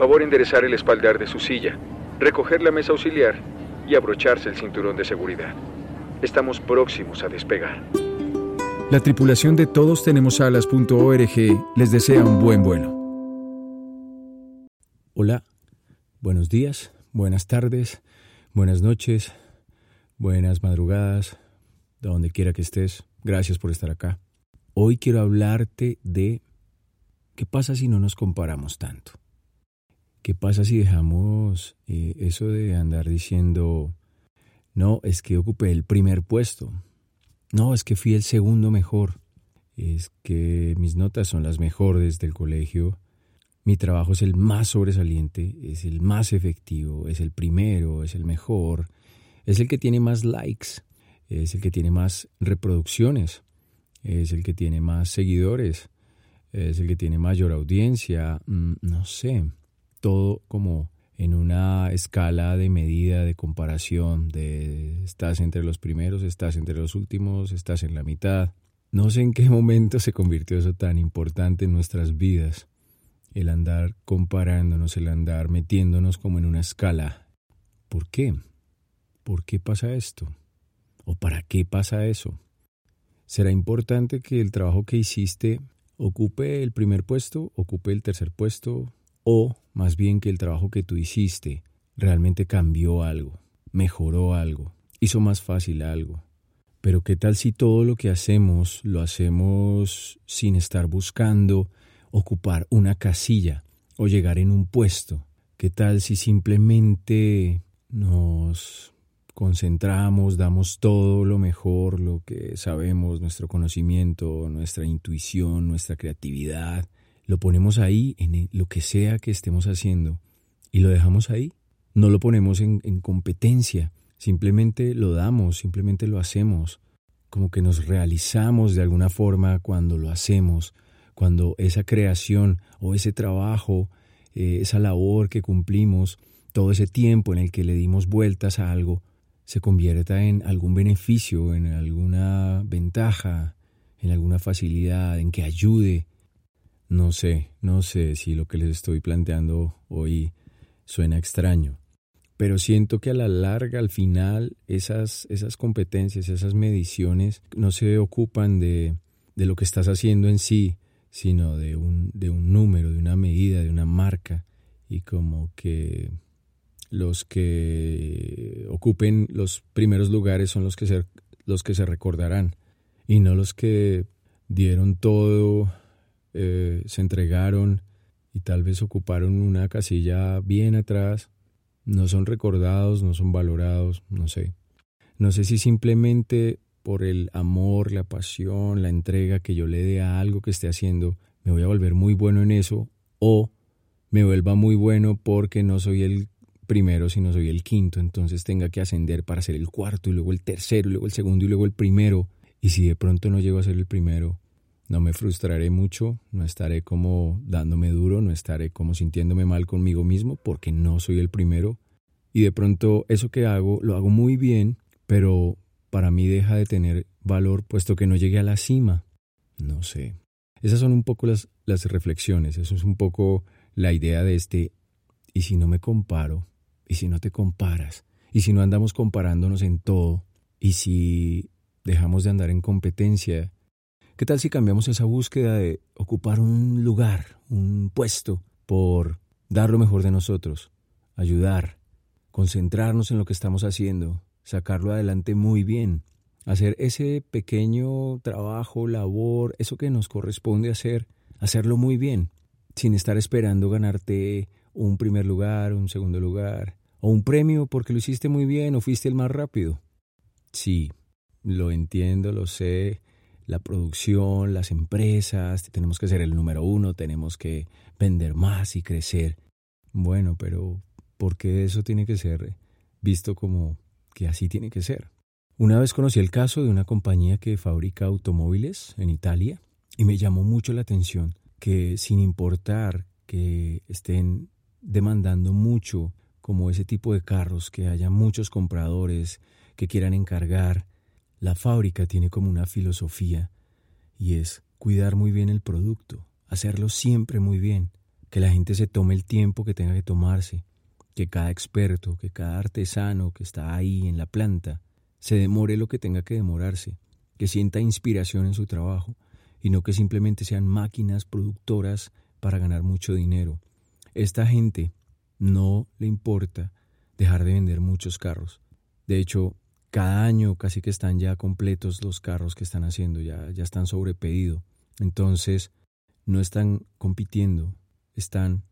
Favor enderezar el espaldar de su silla, recoger la mesa auxiliar y abrocharse el cinturón de seguridad. Estamos próximos a despegar. La tripulación de Todos Tenemos Alas.org les desea un buen vuelo. Hola, buenos días, buenas tardes, buenas noches, buenas madrugadas, de donde quiera que estés. Gracias por estar acá. Hoy quiero hablarte de qué pasa si no nos comparamos tanto. ¿Qué pasa si dejamos eh, eso de andar diciendo, no, es que ocupé el primer puesto, no, es que fui el segundo mejor, es que mis notas son las mejores del colegio, mi trabajo es el más sobresaliente, es el más efectivo, es el primero, es el mejor, es el que tiene más likes, es el que tiene más reproducciones, es el que tiene más seguidores, es el que tiene mayor audiencia, mm, no sé, todo como en una escala de medida, de comparación, de estás entre los primeros, estás entre los últimos, estás en la mitad. No sé en qué momento se convirtió eso tan importante en nuestras vidas, el andar comparándonos, el andar metiéndonos como en una escala. ¿Por qué? ¿Por qué pasa esto? ¿O para qué pasa eso? ¿Será importante que el trabajo que hiciste ocupe el primer puesto, ocupe el tercer puesto, o más bien que el trabajo que tú hiciste realmente cambió algo, mejoró algo, hizo más fácil algo. Pero ¿qué tal si todo lo que hacemos lo hacemos sin estar buscando ocupar una casilla o llegar en un puesto? ¿Qué tal si simplemente nos concentramos, damos todo lo mejor, lo que sabemos, nuestro conocimiento, nuestra intuición, nuestra creatividad, lo ponemos ahí en lo que sea que estemos haciendo y lo dejamos ahí. No lo ponemos en, en competencia, simplemente lo damos, simplemente lo hacemos, como que nos realizamos de alguna forma cuando lo hacemos, cuando esa creación o ese trabajo, eh, esa labor que cumplimos, todo ese tiempo en el que le dimos vueltas a algo, se convierta en algún beneficio, en alguna ventaja, en alguna facilidad, en que ayude. No sé, no sé si lo que les estoy planteando hoy suena extraño, pero siento que a la larga, al final, esas, esas competencias, esas mediciones no se ocupan de, de lo que estás haciendo en sí, sino de un, de un número, de una medida, de una marca, y como que los que ocupen los primeros lugares son los que se, los que se recordarán y no los que dieron todo, eh, se entregaron y tal vez ocuparon una casilla bien atrás, no son recordados, no son valorados, no sé. No sé si simplemente por el amor, la pasión, la entrega que yo le dé a algo que esté haciendo, me voy a volver muy bueno en eso o me vuelva muy bueno porque no soy el primero, si no soy el quinto, entonces tenga que ascender para ser el cuarto y luego el tercero y luego el segundo y luego el primero. Y si de pronto no llego a ser el primero, no me frustraré mucho, no estaré como dándome duro, no estaré como sintiéndome mal conmigo mismo porque no soy el primero. Y de pronto eso que hago lo hago muy bien, pero para mí deja de tener valor puesto que no llegué a la cima. No sé. Esas son un poco las, las reflexiones, eso es un poco la idea de este, y si no me comparo, y si no te comparas, y si no andamos comparándonos en todo, y si dejamos de andar en competencia, ¿qué tal si cambiamos esa búsqueda de ocupar un lugar, un puesto, por dar lo mejor de nosotros, ayudar, concentrarnos en lo que estamos haciendo, sacarlo adelante muy bien, hacer ese pequeño trabajo, labor, eso que nos corresponde hacer, hacerlo muy bien, sin estar esperando ganarte un primer lugar, un segundo lugar, o un premio porque lo hiciste muy bien o fuiste el más rápido. Sí, lo entiendo, lo sé. La producción, las empresas, tenemos que ser el número uno, tenemos que vender más y crecer. Bueno, pero ¿por qué eso tiene que ser visto como que así tiene que ser? Una vez conocí el caso de una compañía que fabrica automóviles en Italia y me llamó mucho la atención que sin importar que estén demandando mucho como ese tipo de carros, que haya muchos compradores que quieran encargar. La fábrica tiene como una filosofía y es cuidar muy bien el producto, hacerlo siempre muy bien, que la gente se tome el tiempo que tenga que tomarse, que cada experto, que cada artesano que está ahí en la planta, se demore lo que tenga que demorarse, que sienta inspiración en su trabajo y no que simplemente sean máquinas productoras para ganar mucho dinero. Esta gente no le importa dejar de vender muchos carros. De hecho, cada año casi que están ya completos los carros que están haciendo, ya, ya están sobrepedido. Entonces, no están compitiendo, están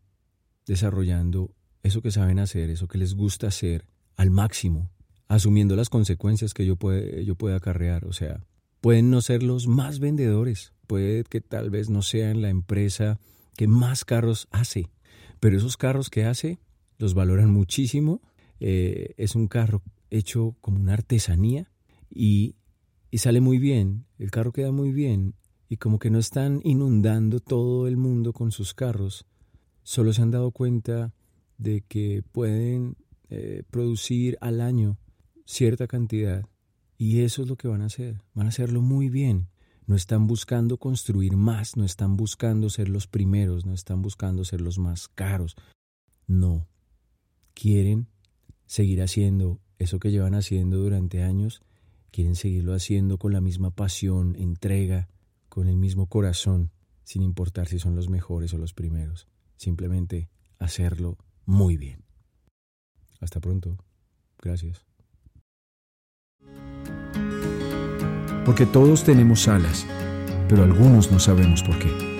desarrollando eso que saben hacer, eso que les gusta hacer al máximo, asumiendo las consecuencias que yo puede, yo pueda acarrear. O sea, pueden no ser los más vendedores, puede que tal vez no sean la empresa que más carros hace, pero esos carros que hace los valoran muchísimo. Eh, es un carro hecho como una artesanía y, y sale muy bien, el carro queda muy bien y como que no están inundando todo el mundo con sus carros, solo se han dado cuenta de que pueden eh, producir al año cierta cantidad y eso es lo que van a hacer, van a hacerlo muy bien. No están buscando construir más, no están buscando ser los primeros, no están buscando ser los más caros. No, quieren seguir haciendo eso que llevan haciendo durante años, quieren seguirlo haciendo con la misma pasión, entrega, con el mismo corazón, sin importar si son los mejores o los primeros. Simplemente hacerlo muy bien. Hasta pronto. Gracias. Porque todos tenemos alas, pero algunos no sabemos por qué.